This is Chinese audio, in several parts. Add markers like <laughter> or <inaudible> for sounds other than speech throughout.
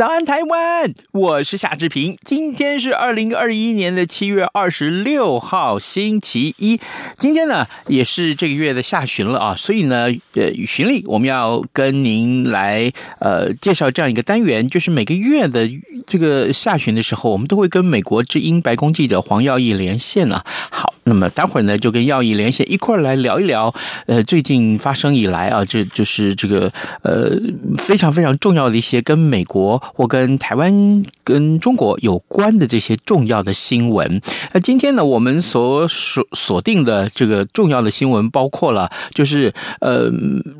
早安，台湾！我是夏志平。今天是二零二一年的七月二十六号，星期一。今天呢，也是这个月的下旬了啊，所以呢，呃，循例我们要跟您来呃介绍这样一个单元，就是每个月的这个下旬的时候，我们都会跟美国之音白宫记者黄耀毅连线啊。好，那么待会儿呢，就跟耀毅连线一块儿来聊一聊，呃，最近发生以来啊，这就是这个呃非常非常重要的一些跟美国。或跟台湾、跟中国有关的这些重要的新闻。那今天呢，我们所锁锁定的这个重要的新闻，包括了就是呃，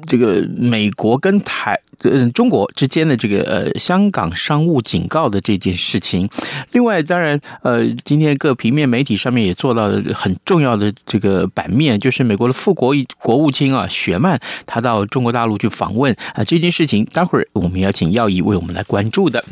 这个美国跟台。嗯，中国之间的这个呃，香港商务警告的这件事情。另外，当然，呃，今天各平面媒体上面也做到了很重要的这个版面，就是美国的副国国务卿啊，雪曼他到中国大陆去访问啊，这件事情，待会儿我们要请耀毅为我们来关注的。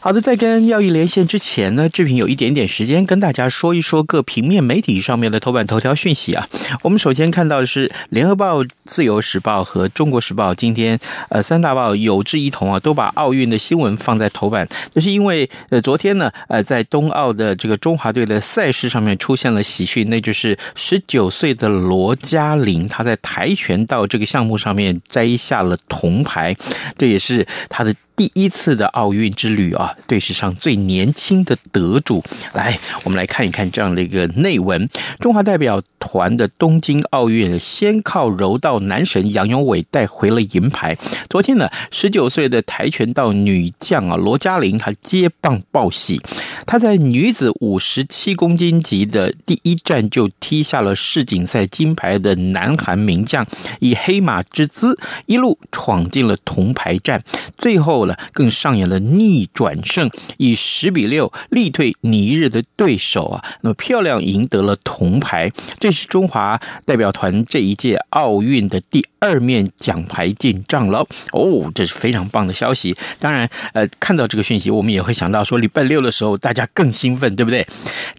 好的，在跟耀毅连线之前呢，志平有一点点时间跟大家说一说各平面媒体上面的头版头条讯息啊。我们首先看到的是《联合报》、《自由时报》和《中国时报》今天呃三大。报有志一同啊，都把奥运的新闻放在头版，这是因为呃，昨天呢，呃，在冬奥的这个中华队的赛事上面出现了喜讯，那就是十九岁的罗嘉玲，她在跆拳道这个项目上面摘下了铜牌，这也是她的。第一次的奥运之旅啊，对，史上最年轻的得主。来，我们来看一看这样的一个内文：中华代表团的东京奥运先靠柔道男神杨勇伟带回了银牌。昨天呢，十九岁的跆拳道女将啊罗嘉玲她接棒报喜，她在女子五十七公斤级的第一站就踢下了世锦赛金牌的南韩名将，以黑马之姿一路闯进了铜牌战，最后。更上演了逆转胜，以十比六力退尼日的对手啊，那么漂亮赢得了铜牌。这是中华代表团这一届奥运的第二面奖牌进账了哦，这是非常棒的消息。当然，呃，看到这个讯息，我们也会想到说，礼拜六的时候大家更兴奋，对不对？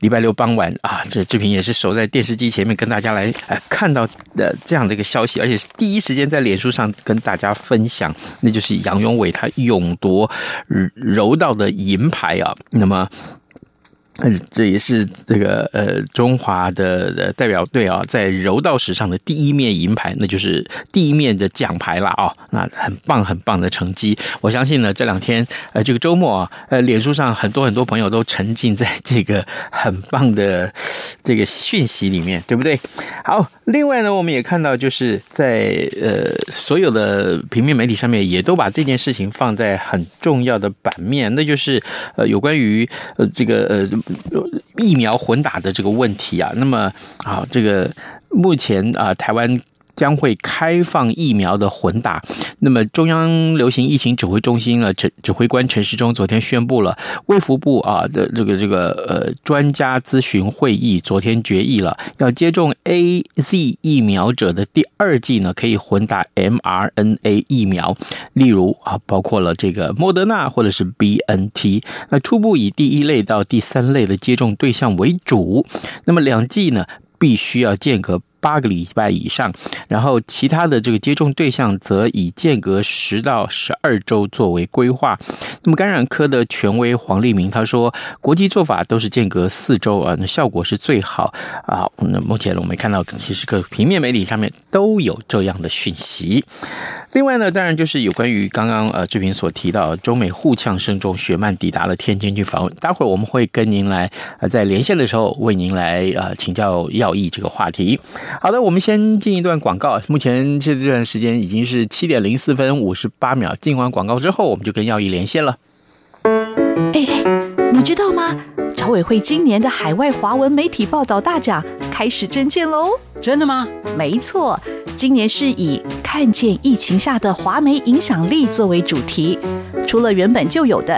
礼拜六傍晚啊，这志平也是守在电视机前面跟大家来呃看到的这样的一个消息，而且是第一时间在脸书上跟大家分享，那就是杨勇伟他勇夺柔道的银牌啊，那么。嗯，这也是这个呃中华的代表队啊，在柔道史上的第一面银牌，那就是第一面的奖牌了啊，那很棒很棒的成绩。我相信呢，这两天呃这个周末啊，呃脸书上很多很多朋友都沉浸在这个很棒的这个讯息里面，对不对？好，另外呢，我们也看到就是在呃所有的平面媒体上面也都把这件事情放在很重要的版面，那就是呃有关于呃这个呃。疫苗混打的这个问题啊，那么啊，这个目前啊，台湾。将会开放疫苗的混打。那么，中央流行疫情指挥中心呢，指指挥官陈时中昨天宣布了，卫福部啊的这个这个呃专家咨询会议昨天决议了，要接种 AZ 疫苗者的第二剂呢，可以混打 mRNA 疫苗，例如啊，包括了这个莫德纳或者是 BNT。那初步以第一类到第三类的接种对象为主。那么两剂呢，必须要间隔。八个礼拜以上，然后其他的这个接种对象则以间隔十到十二周作为规划。那么感染科的权威黄立明他说，国际做法都是间隔四周啊，那效果是最好啊。那目前我们看到，其实各平面媒体上面都有这样的讯息。另外呢，当然就是有关于刚刚呃志平所提到，中美互呛声中，雪曼抵达了天津去访问。待会儿我们会跟您来呃在连线的时候为您来呃请教要义这个话题。好的，我们先进一段广告。目前这段时间已经是七点零四分五十八秒。进完广告之后，我们就跟耀毅连线了。哎哎，你知道吗？侨委会今年的海外华文媒体报道大奖。开始征件喽！真的吗？没错，今年是以“看见疫情下的华媒影响力”作为主题，除了原本就有的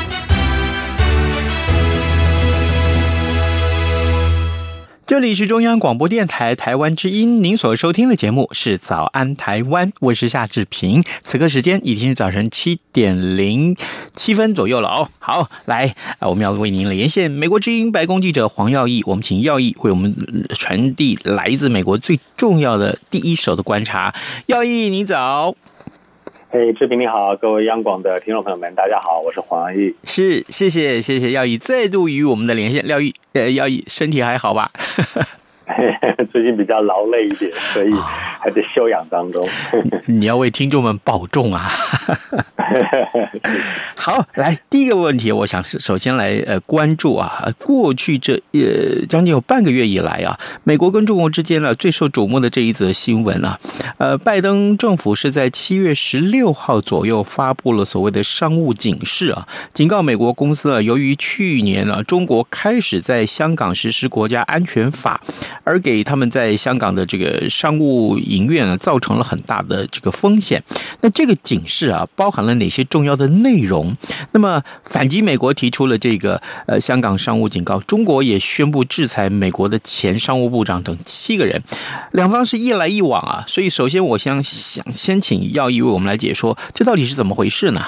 这里是中央广播电台台湾之音，您所收听的节目是《早安台湾》，我是夏志平。此刻时间已经是早晨七点零七分左右了哦。好，来，我们要为您连线美国之音白宫记者黄耀毅，我们请耀毅为我们传递来自美国最重要的第一手的观察。耀毅，你早。嘿，志平你好，各位央广的听众朋友们，大家好，我是黄奕。是，谢谢，谢谢耀毅再度与我们的连线。耀毅，呃，耀毅身体还好吧？<laughs> <laughs> 最近比较劳累一点，所以还在休养当中。<laughs> 你要为听众们保重啊！<laughs> 好，来第一个问题，我想是首先来呃关注啊，过去这呃将近有半个月以来啊，美国跟中国之间呢最受瞩目的这一则新闻啊，呃，拜登政府是在七月十六号左右发布了所谓的商务警示啊，警告美国公司啊，由于去年啊中国开始在香港实施国家安全法。而给他们在香港的这个商务营院呢，造成了很大的这个风险。那这个警示啊，包含了哪些重要的内容？那么反击美国提出了这个呃香港商务警告，中国也宣布制裁美国的前商务部长等七个人。两方是一来一往啊，所以首先我想想先请耀毅为我们来解说，这到底是怎么回事呢？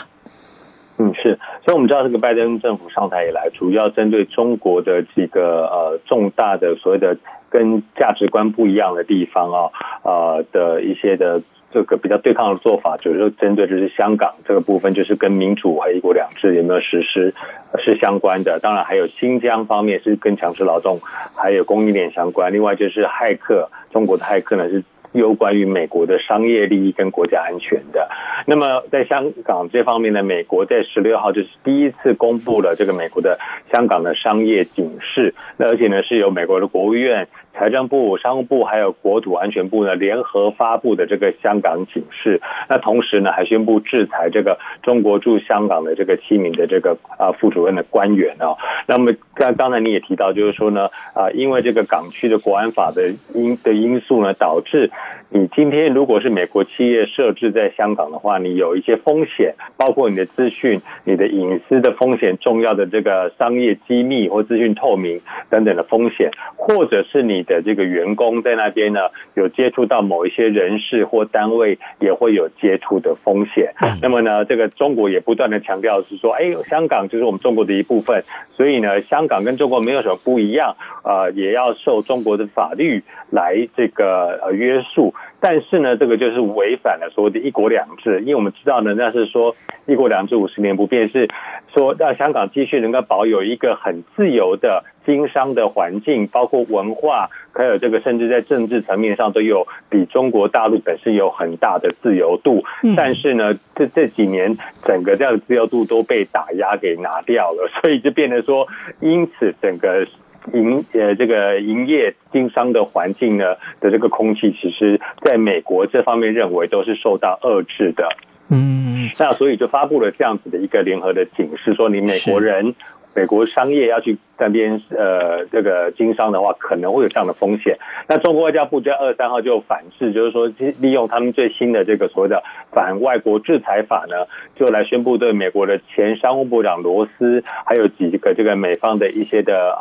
嗯，是，所以我们知道这个拜登政府上台以来，主要针对中国的几个呃重大的所谓的。跟价值观不一样的地方啊，呃的一些的这个比较对抗的做法，就是针对就是香港这个部分，就是跟民主和一国两制有没有实施是相关的。当然还有新疆方面是跟强制劳动还有供应链相关。另外就是骇客，中国的骇客呢是。有关于美国的商业利益跟国家安全的，那么在香港这方面呢，美国在十六号就是第一次公布了这个美国的香港的商业警示，那而且呢是由美国的国务院、财政部、商务部还有国土安全部呢联合发布的这个香港警示，那同时呢还宣布制裁这个中国驻香港的这个七名的这个啊副主任的官员哦，那么刚刚才你也提到，就是说呢啊因为这个港区的国安法的因的因素呢导致。你今天如果是美国企业设置在香港的话，你有一些风险，包括你的资讯、你的隐私的风险、重要的这个商业机密或资讯透明等等的风险，或者是你的这个员工在那边呢有接触到某一些人士或单位，也会有接触的风险。那么呢，这个中国也不断的强调是说，哎，香港就是我们中国的一部分，所以呢，香港跟中国没有什么不一样，呃，也要受中国的法律来这个呃约束。但是呢，这个就是违反了所谓的一国两制，因为我们知道呢，那是说一国两制五十年不变，是说让香港继续能够保有一个很自由的经商的环境，包括文化，还有这个甚至在政治层面上都有比中国大陆本身有很大的自由度。但是呢，这这几年整个这样的自由度都被打压给拿掉了，<laughs> 所以就变得说，因此整个。营呃这个营业经商的环境呢的这个空气，其实在美国这方面认为都是受到遏制的。嗯，那所以就发布了这样子的一个联合的警示，说你美国人。美国商业要去那边呃这个经商的话，可能会有这样的风险。那中国外交部在二十三号就反制，就是说利用他们最新的这个所谓的反外国制裁法呢，就来宣布对美国的前商务部长罗斯，还有几个这个美方的一些的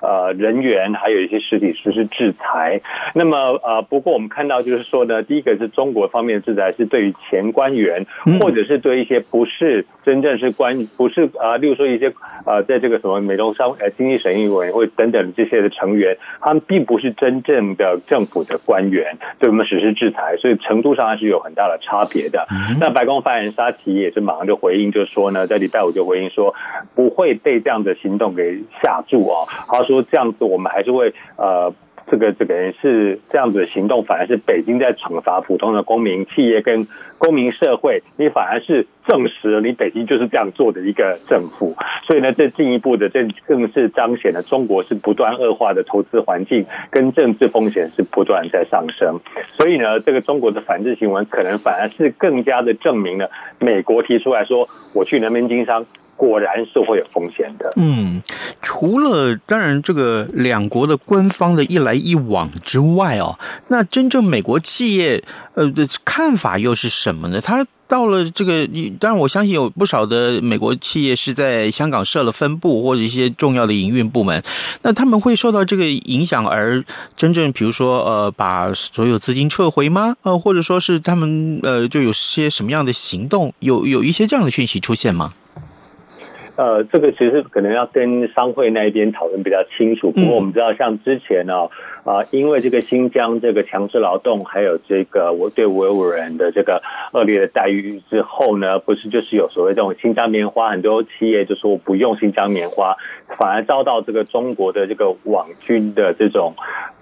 呃呃人员，还有一些实体实施制裁。那么呃不过我们看到就是说呢，第一个是中国方面的制裁是对于前官员，或者是对一些不是真正是官不是啊，例如说一些呃。呃，在这个什么美中商呃经济审议委员会等等这些的成员，他们并不是真正的政府的官员，对我们实施制裁，所以程度上还是有很大的差别的。那白宫发言人沙奇也是马上就回应，就说呢，在礼拜五就回应说，不会被这样的行动给吓住哦。他说这样子，我们还是会呃。这个这个人是这样子的行动，反而是北京在惩罚普通的公民、企业跟公民社会，你反而是证实了你北京就是这样做的一个政府。所以呢，这进一步的，这更是彰显了中国是不断恶化的投资环境跟政治风险是不断在上升。所以呢，这个中国的反制行为可能反而是更加的证明了美国提出来说，我去人民经商。果然是会有风险的。嗯，除了当然这个两国的官方的一来一往之外哦，那真正美国企业呃的看法又是什么呢？他到了这个，当然我相信有不少的美国企业是在香港设了分部或者一些重要的营运部门，那他们会受到这个影响而真正比如说呃把所有资金撤回吗？呃，或者说是他们呃就有些什么样的行动？有有一些这样的讯息出现吗？呃，这个其实可能要跟商会那一边讨论比较清楚。不过我们知道，像之前呢，啊，因为这个新疆这个强制劳动，还有这个我对维吾尔人的这个恶劣的待遇之后呢，不是就是有所谓这种新疆棉花，很多企业就说我不用新疆棉花，反而遭到这个中国的这个网军的这种。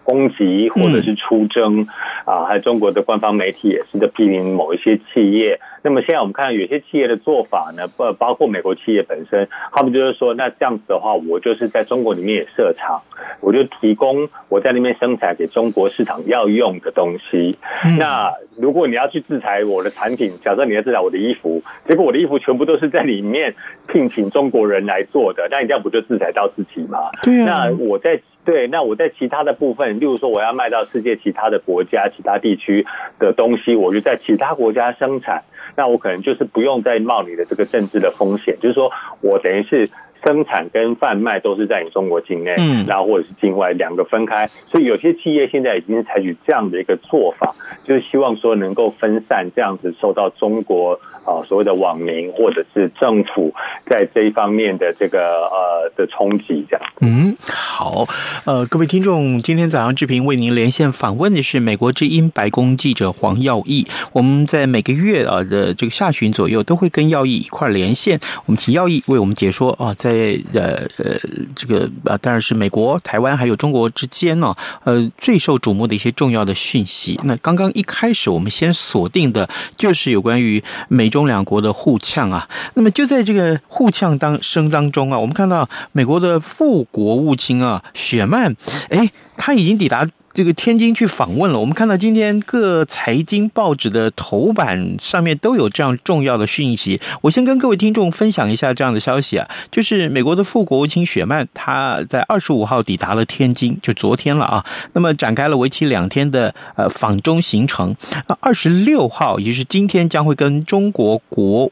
攻击或者是出征啊，还有中国的官方媒体也是在批评某一些企业。那么现在我们看到有些企业的做法呢，不包括美国企业本身，他们就是说，那这样子的话，我就是在中国里面也设厂，我就提供我在那边生产给中国市场要用的东西。那如果你要去制裁我的产品，假设你要制裁我的衣服，结果我的衣服全部都是在里面聘请中国人来做的，那你这样不就制裁到自己吗？对啊。那我在。对，那我在其他的部分，例如说我要卖到世界其他的国家、其他地区的东西，我就在其他国家生产，那我可能就是不用再冒你的这个政治的风险，就是说我等于是。生产跟贩卖都是在你中国境内，嗯，然后或者是境外两个分开，所以有些企业现在已经是采取这样的一个做法，就是希望说能够分散这样子受到中国啊所谓的网民或者是政府在这一方面的这个呃的冲击，这样。嗯，好，呃，各位听众，今天早上志平为您连线访问的是美国之音白宫记者黄耀毅。我们在每个月啊的这个下旬左右都会跟耀毅一块连线，我们请耀毅为我们解说啊在。在呃呃，这个啊，当然是美国、台湾还有中国之间呢，呃，最受瞩目的一些重要的讯息。那刚刚一开始，我们先锁定的就是有关于美中两国的互呛啊。那么就在这个互呛当声当中啊，我们看到美国的副国务卿啊，雪曼，哎，他已经抵达。这个天津去访问了，我们看到今天各财经报纸的头版上面都有这样重要的讯息。我先跟各位听众分享一下这样的消息啊，就是美国的副国务卿雪曼他在二十五号抵达了天津，就昨天了啊。那么展开了为期两天的呃访中行程。那二十六号也就是今天将会跟中国国。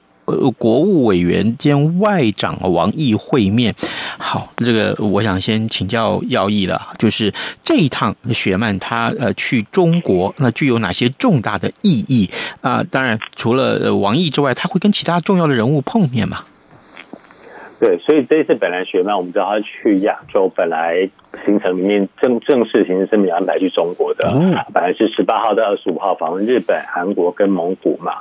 国务委员兼外长王毅会面。好，这个我想先请教耀毅了，就是这一趟雪曼他呃去中国，那具有哪些重大的意义啊？当然，除了王毅之外，他会跟其他重要的人物碰面吗？对，所以这一次本来雪曼我们知道他去亚洲，本来行程里面正正式行程是没有安排去中国的，本来是十八号到二十五号访问日本、韩国跟蒙古嘛。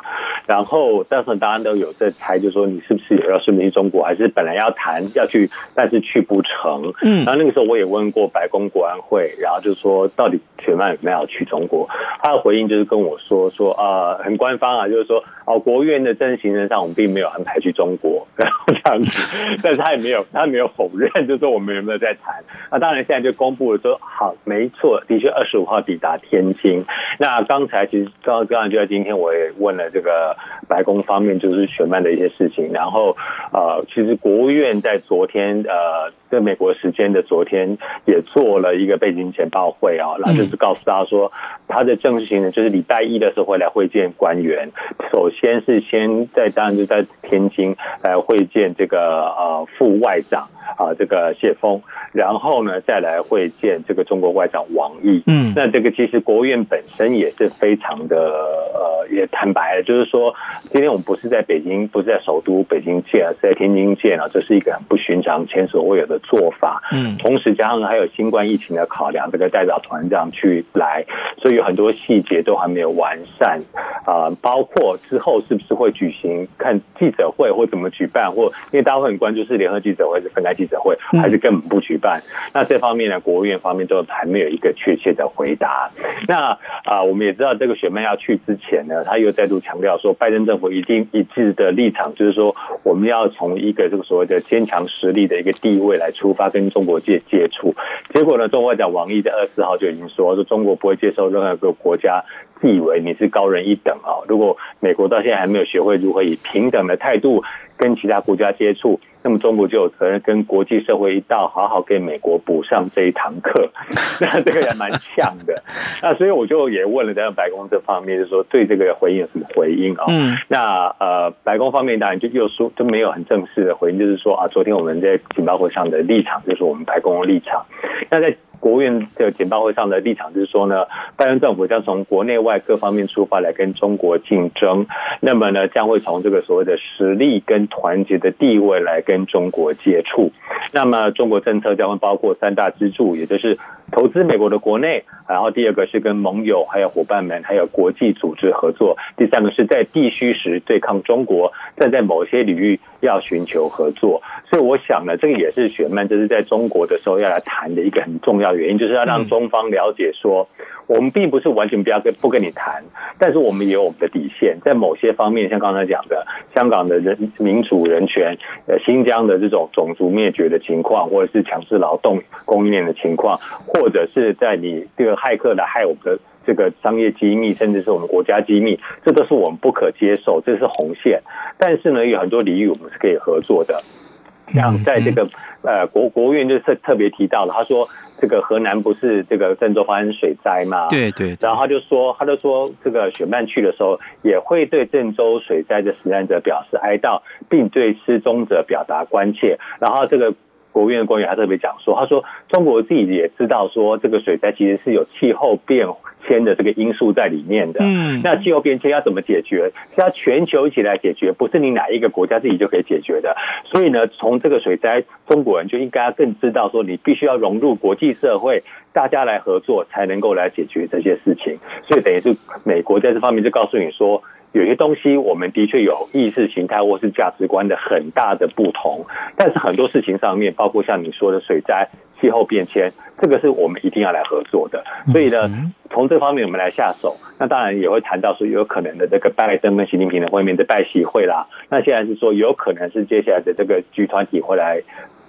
然后当时大家都有在猜，就说你是不是也要顺便去中国，还是本来要谈要去，但是去不成。嗯，然后那个时候我也问过白宫国安会，然后就说到底雪曼有没有要去中国？他的回应就是跟我说说啊、呃，很官方啊，就是说哦，国务院的正式行程上我们并没有安排去中国，然后这样子，但是他也没有他没有否认，就是说我们有没有在谈？那当然现在就公布了说好，没错，的确二十五号抵达天津。那刚才其实刚刚才就在今天，我也问了这个。白宫方面就是雪曼的一些事情，然后呃，其实国务院在昨天呃，在美国时间的昨天也做了一个背景简报会啊，然后就是告诉大家说，他的正式行程就是礼拜一的时候会来会见官员，首先是先在当然就在天津来会见这个呃副外长。啊这个谢峰，然后呢再来会见这个中国外长王毅。嗯，那这个其实国务院本身也是非常的呃也坦白了，就是说。今天我们不是在北京，不是在首都北京见，而是在天津见啊，这是一个很不寻常、前所未有的做法。嗯，同时加上还有新冠疫情的考量，这个代表团这样去来，所以有很多细节都还没有完善啊，包括之后是不是会举行看记者会或怎么举办，或因为大家会很关注是联合记者会、是分开记者会，还是根本不举办？那这方面呢，国务院方面都还没有一个确切的回答。那啊，我们也知道这个雪曼要去之前呢，他又再度强调说。拜登政府一定一致的立场，就是说，我们要从一个这个所谓的坚强实力的一个地位来出发，跟中国界接触。结果呢，中国外长王毅在二十四号就已经说，说中国不会接受任何一个国家自以为你是高人一等啊。如果美国到现在还没有学会如何以平等的态度跟其他国家接触。那么中国就有责任跟国际社会一道，好好给美国补上这一堂课。<laughs> 那这个也蛮像的。那所以我就也问了在白宫这方面，就是说对这个回应有什么回应啊？嗯。那呃，白宫方面当然就又说就没有很正式的回应，就是说啊，昨天我们在情报会上的立场就是我们白宫的立场。那在国务院的简报会上的立场就是说呢，拜登政府将从国内外各方面出发来跟中国竞争，那么呢，将会从这个所谓的实力跟团结的地位来跟中国接触。那么中国政策将会包括三大支柱，也就是投资美国的国内，然后第二个是跟盟友还有伙伴们还有国际组织合作，第三个是在必须时对抗中国，但在某些领域要寻求合作。所以我想呢，这个也是雪曼这是在中国的时候要来谈的一个很重要。原因就是要让中方了解说，我们并不是完全不要跟不跟你谈，但是我们也有我们的底线，在某些方面，像刚才讲的香港的人民主人权，呃，新疆的这种种族灭绝的情况，或者是强制劳动供应链的情况，或者是在你这个骇客来害我们的这个商业机密，甚至是我们国家机密，这都是我们不可接受，这是红线。但是呢，有很多领域我们是可以合作的，像在这个呃国国务院就特特别提到了，他说。这个河南不是这个郑州发生水灾嘛？对对。然后他就说，他就说，这个雪曼去的时候也会对郑州水灾的死难者表示哀悼，并对失踪者表达关切。然后这个国务院的官员还特别讲说，他说中国自己也知道说，这个水灾其实是有气候变迁的这个因素在里面的。嗯。那气候变迁要怎么解决？是要全球一起来解决，不是你哪一个国家自己就可以解决的。所以呢，从这个水灾。中国人就应该更知道说，你必须要融入国际社会，大家来合作才能够来解决这些事情。所以等于是美国在这方面就告诉你说，有些东西我们的确有意识形态或是价值观的很大的不同，但是很多事情上面，包括像你说的水灾、气候变迁，这个是我们一定要来合作的。所以呢，从这方面我们来下手。那当然也会谈到说，有可能的这个拜登跟习近平的会面的拜习会啦。那现在是说，有可能是接下来的这个集团体会来。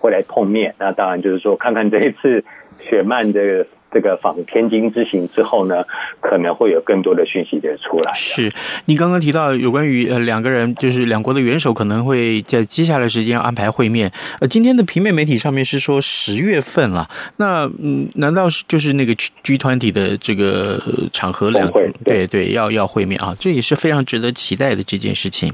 会来碰面，那当然就是说，看看这一次雪曼的。这个访天津之行之后呢，可能会有更多的讯息的出来。是，你刚刚提到有关于呃两个人，就是两国的元首可能会在接下来时间安排会面。呃，今天的平面媒体上面是说十月份了。那嗯，难道是就是那个 G 团体的这个场合两对对，对要要会面啊？这也是非常值得期待的这件事情。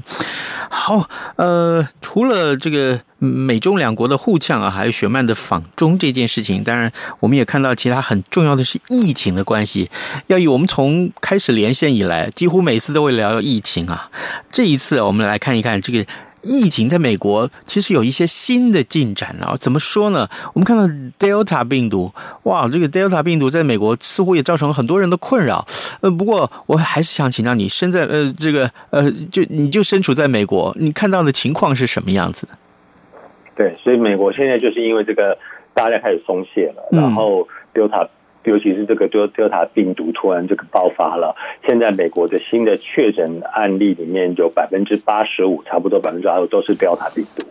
好，呃，除了这个美中两国的互呛啊，还有雪曼的访中这件事情，当然我们也看到其他很。重要的是疫情的关系，要以我们从开始连线以来，几乎每次都会聊到疫情啊。这一次，我们来看一看这个疫情在美国其实有一些新的进展啊。怎么说呢？我们看到 Delta 病毒，哇，这个 Delta 病毒在美国似乎也造成了很多人的困扰。呃，不过我还是想请教你，身在呃这个呃，就你就身处在美国，你看到的情况是什么样子？对，所以美国现在就是因为这个，大家开始松懈了，然后 Delta。尤其是这个 Delta 病毒突然这个爆发了，现在美国的新的确诊案例里面有百分之八十五，差不多百分之八十五都是 Delta 病毒。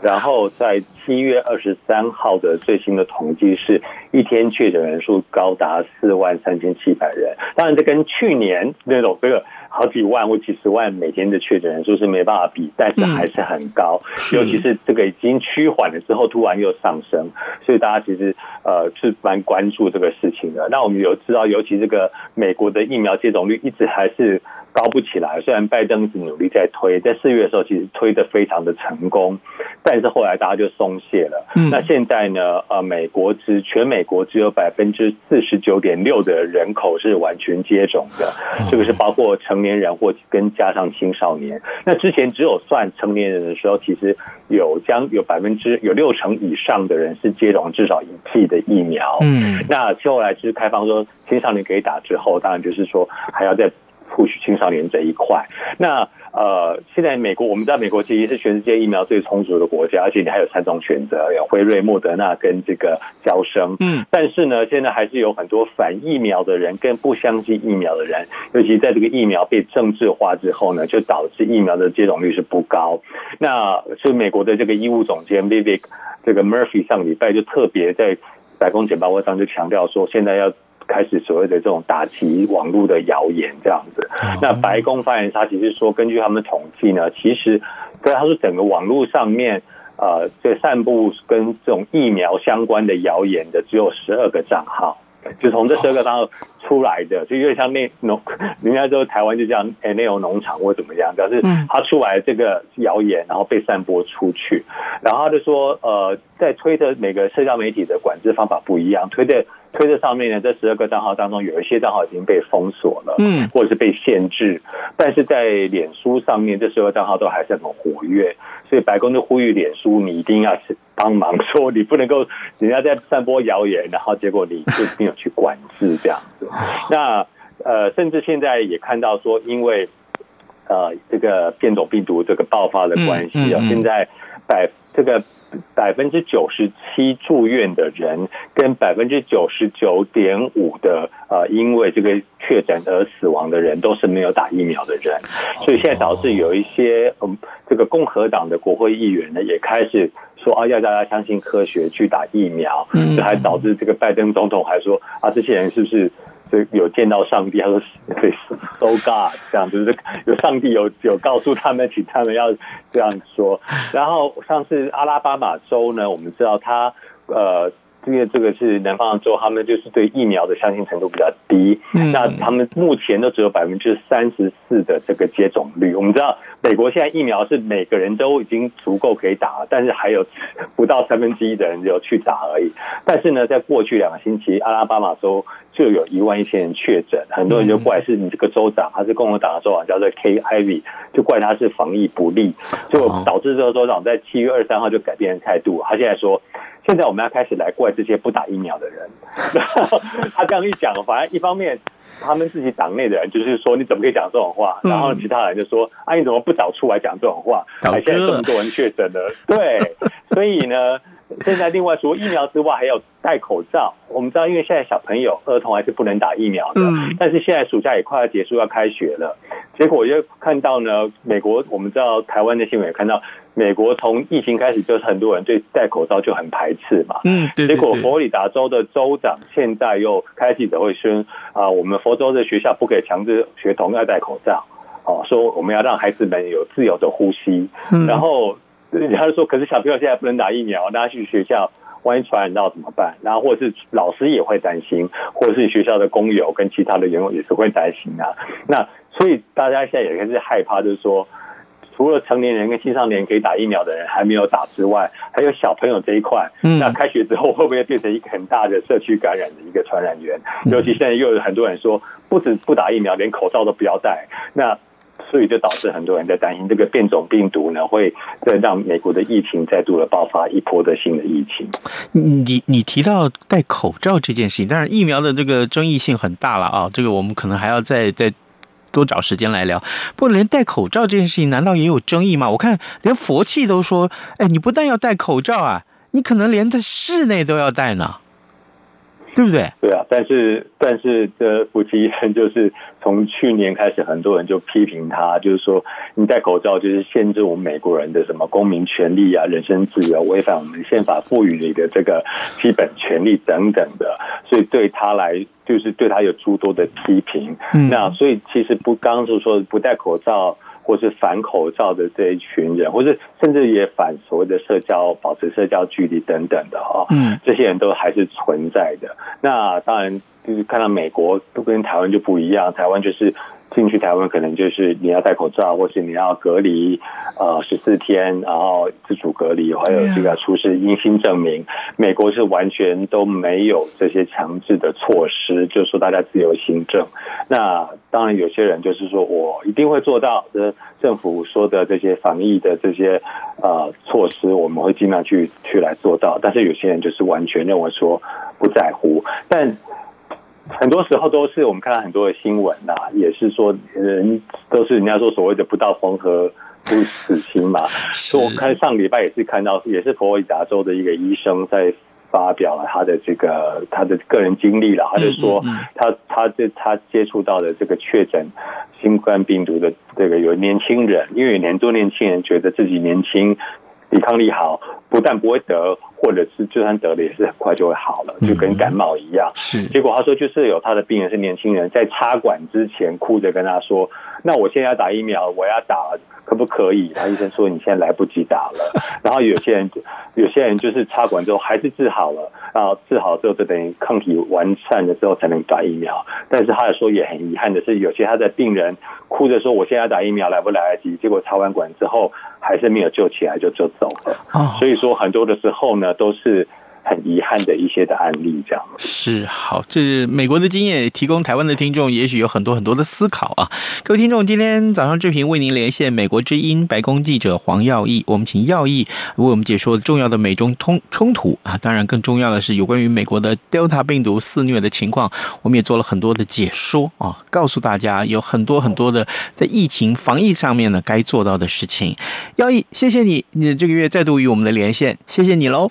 然后在七月二十三号的最新的统计是一天确诊人数高达四万三千七百人，当然这跟去年那种这个。好几万或几十万每天的确诊人数是没办法比，但是还是很高。尤其是这个已经趋缓了之后，突然又上升，所以大家其实呃是蛮关注这个事情的。那我们有知道，尤其这个美国的疫苗接种率一直还是。高不起来，虽然拜登一直努力在推，在四月的时候其实推的非常的成功，但是后来大家就松懈了。嗯，那现在呢？呃，美国只全美国只有百分之四十九点六的人口是完全接种的，这个是包括成年人或跟加上青少年。那之前只有算成年人的时候，其实有将有百分之有六成以上的人是接种至少一剂的疫苗。嗯，那后来其实开放说青少年可以打之后，当然就是说还要再。或许青少年这一块，那呃，现在美国我们知道，美国其实是全世界疫苗最充足的国家，而且你还有三种选择，有辉瑞、莫德纳跟这个交生。嗯，但是呢，现在还是有很多反疫苗的人跟不相信疫苗的人，尤其在这个疫苗被政治化之后呢，就导致疫苗的接种率是不高。那所以美国的这个医务总监 Vivek 这个 Murphy 上礼拜就特别在白宫简报会上就强调说，现在要。开始所谓的这种打击网络的谣言这样子，那白宫发言人他其实说，根据他们统计呢，其实对他说整个网络上面呃，这散布跟这种疫苗相关的谣言的只有十二个账号。就从这十二个账号出来的，就有点像那农，人家说台湾就这样，哎，那种农场或怎么样，表示他出来这个谣言，然后被散播出去，然后他就说，呃，在推特每个社交媒体的管制方法不一样，推特推特上面呢，这十二个账号当中，有一些账号已经被封锁了，嗯，或者是被限制，但是在脸书上面，这十二个账号都还是很活跃，所以白宫就呼吁脸书，你一定要是。帮忙说，你不能够人家在散播谣言，然后结果你就没有去管制这样子。那呃，甚至现在也看到说，因为呃这个变种病毒这个爆发的关系啊，现在百这个。百分之九十七住院的人，跟百分之九十九点五的呃，因为这个确诊而死亡的人，都是没有打疫苗的人，所以现在导致有一些嗯，这个共和党的国会议员呢，也开始说啊，要大家相信科学去打疫苗，这还导致这个拜登总统还说啊，这些人是不是？就有见到上帝，他说对，So God，这样就是有上帝有有告诉他们，请他们要这样说。然后上次阿拉巴马州呢，我们知道他呃。因为这个是南方的州，他们就是对疫苗的相信程度比较低。那他们目前都只有百分之三十四的这个接种率。我们知道，美国现在疫苗是每个人都已经足够可以打了，但是还有不到三分之一的人有去打而已。但是呢，在过去两个星期，阿拉巴马州就有一万一千人确诊，很多人就怪是你这个州长，他是共和党的州长，叫做 Kay Ivey，就怪他是防疫不力，就导致这个州长在七月二十三号就改变了态度，他现在说。现在我们要开始来怪这些不打疫苗的人。<laughs> 他这样一讲，反而一方面他们自己党内的人就是说，你怎么可以讲这种话？然后其他人就说，啊，你怎么不早出来讲这种话？还现在这么多人确诊了，对，所以呢。<laughs> 现在另外除了疫苗之外，还有戴口罩。我们知道，因为现在小朋友、儿童还是不能打疫苗的。但是现在暑假也快要结束，要开学了。结果又看到呢，美国我们知道台湾的新闻也看到，美国从疫情开始就是很多人对戴口罩就很排斥嘛。嗯，结果佛罗里达州的州长现在又开记者会宣啊，我们佛州的学校不可以强制学童要戴口罩。哦，说我们要让孩子们有自由的呼吸。然后。他就说，可是小朋友现在不能打疫苗，大家去学校，万一传染到怎么办？然后或者是老师也会担心，或者是学校的工友跟其他的员工也是会担心啊。那所以大家现在也开始害怕，就是说，除了成年人跟青少年可以打疫苗的人还没有打之外，还有小朋友这一块。那开学之后会不会变成一个很大的社区感染的一个传染源？尤其现在又有很多人说，不止不打疫苗，连口罩都不要戴。那所以就导致很多人在担心这个变种病毒呢，会再让美国的疫情再度的爆发一波的新的疫情。你你提到戴口罩这件事情，当然疫苗的这个争议性很大了啊，这个我们可能还要再再多找时间来聊。不过连戴口罩这件事情，难道也有争议吗？我看连佛系都说，哎，你不但要戴口罩啊，你可能连在室内都要戴呢。对不对？对啊，但是但是这夫妻 <laughs> 就是从去年开始，很多人就批评他，就是说你戴口罩就是限制我们美国人的什么公民权利啊、人身自由，违反我们宪法赋予你的这个基本权利等等的，所以对他来就是对他有诸多的批评。嗯，那所以其实不刚是说不戴口罩。或是反口罩的这一群人，或是甚至也反所谓的社交、保持社交距离等等的哈，嗯，这些人都还是存在的。那当然就是看到美国都跟台湾就不一样，台湾就是。进去台湾可能就是你要戴口罩，或是你要隔离，呃，十四天，然后自主隔离，还有这个出示阴性证明。美国是完全都没有这些强制的措施，就是说大家自由行政。那当然有些人就是说我一定会做到，政府说的这些防疫的这些呃措施，我们会尽量去去来做到。但是有些人就是完全认为说不在乎，但。很多时候都是我们看到很多的新闻呐、啊，也是说人都是人家说所谓的不到黄河不死心嘛。所以我看上礼拜也是看到，也是佛罗里达州的一个医生在发表了他的这个他的个人经历了，他就说他他这他接触到的这个确诊新冠病毒的这个有年轻人，因为有很多年轻人觉得自己年轻。抵抗力好，不但不会得，或者是就算得了，也是很快就会好了，就跟感冒一样。是，结果他说，就是有他的病人是年轻人，在插管之前哭着跟他说：“那我现在要打疫苗，我要打。”可不可以？然后医生说，你现在来不及打了。<laughs> 然后有些人，有些人就是插管之后还是治好了，然后治好之后就等于抗体完善了之后才能打疫苗。但是他也说也很遗憾的是，有些他的病人哭着说，我现在要打疫苗来不来得及？结果插完管之后还是没有救起来就就走了。所以说很多的时候呢都是。很遗憾的一些的案例，这样是好。这是美国的经验，提供台湾的听众也许有很多很多的思考啊。各位听众，今天早上志平为您连线美国之音白宫记者黄耀毅，我们请耀毅为我们解说重要的美中通冲突啊。当然，更重要的是有关于美国的 Delta 病毒肆虐的情况，我们也做了很多的解说啊，告诉大家有很多很多的在疫情防疫上面呢该做到的事情。耀毅，谢谢你，你这个月再度与我们的连线，谢谢你喽。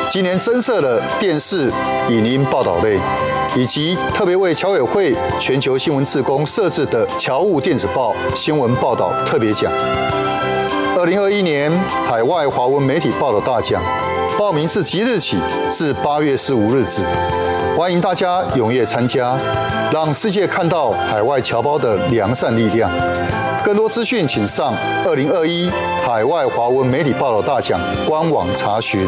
今年增设了电视、影音报道类，以及特别为侨委会全球新闻志工设置的侨务电子报新闻报道特别奖。二零二一年海外华文媒体报道大奖，报名自即日起至八月十五日止，欢迎大家踊跃参加，让世界看到海外侨胞的良善力量。更多资讯，请上二零二一海外华文媒体报道大奖官网查询。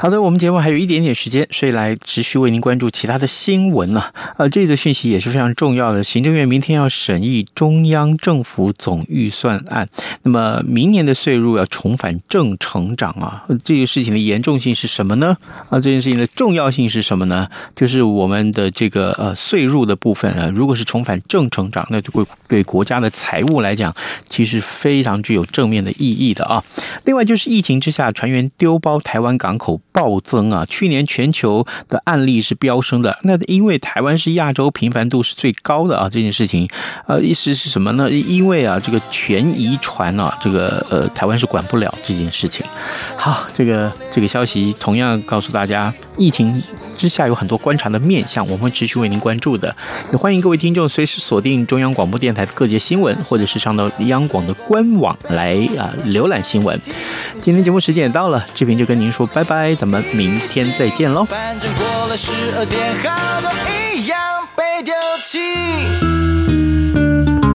好的，我们节目还有一点点时间，所以来持续为您关注其他的新闻了。呃，这则讯息也是非常重要的。行政院明天要审议中央政府总预算案，那么明年的税入要重返正成长啊，这个事情的严重性是什么呢？啊，这件事情的重要性是什么呢？就是我们的这个呃税入的部分啊，如果是重返正成长，那就会对国家的财务来讲，其实非常具有正面的意义的啊。另外就是疫情之下，船员丢包台湾港口。暴增啊！去年全球的案例是飙升的，那因为台湾是亚洲频繁度是最高的啊，这件事情，呃，意思是什么呢？因为啊，这个全遗传啊，这个呃，台湾是管不了这件事情。好，这个这个消息同样告诉大家，疫情之下有很多观察的面向，我们会持续为您关注的。也欢迎各位听众随时锁定中央广播电台的各节新闻，或者是上到央广的官网来啊浏览新闻。今天节目时间也到了，志平就跟您说拜拜，们明天再见喽。反正过了十二点，好多一样被丢弃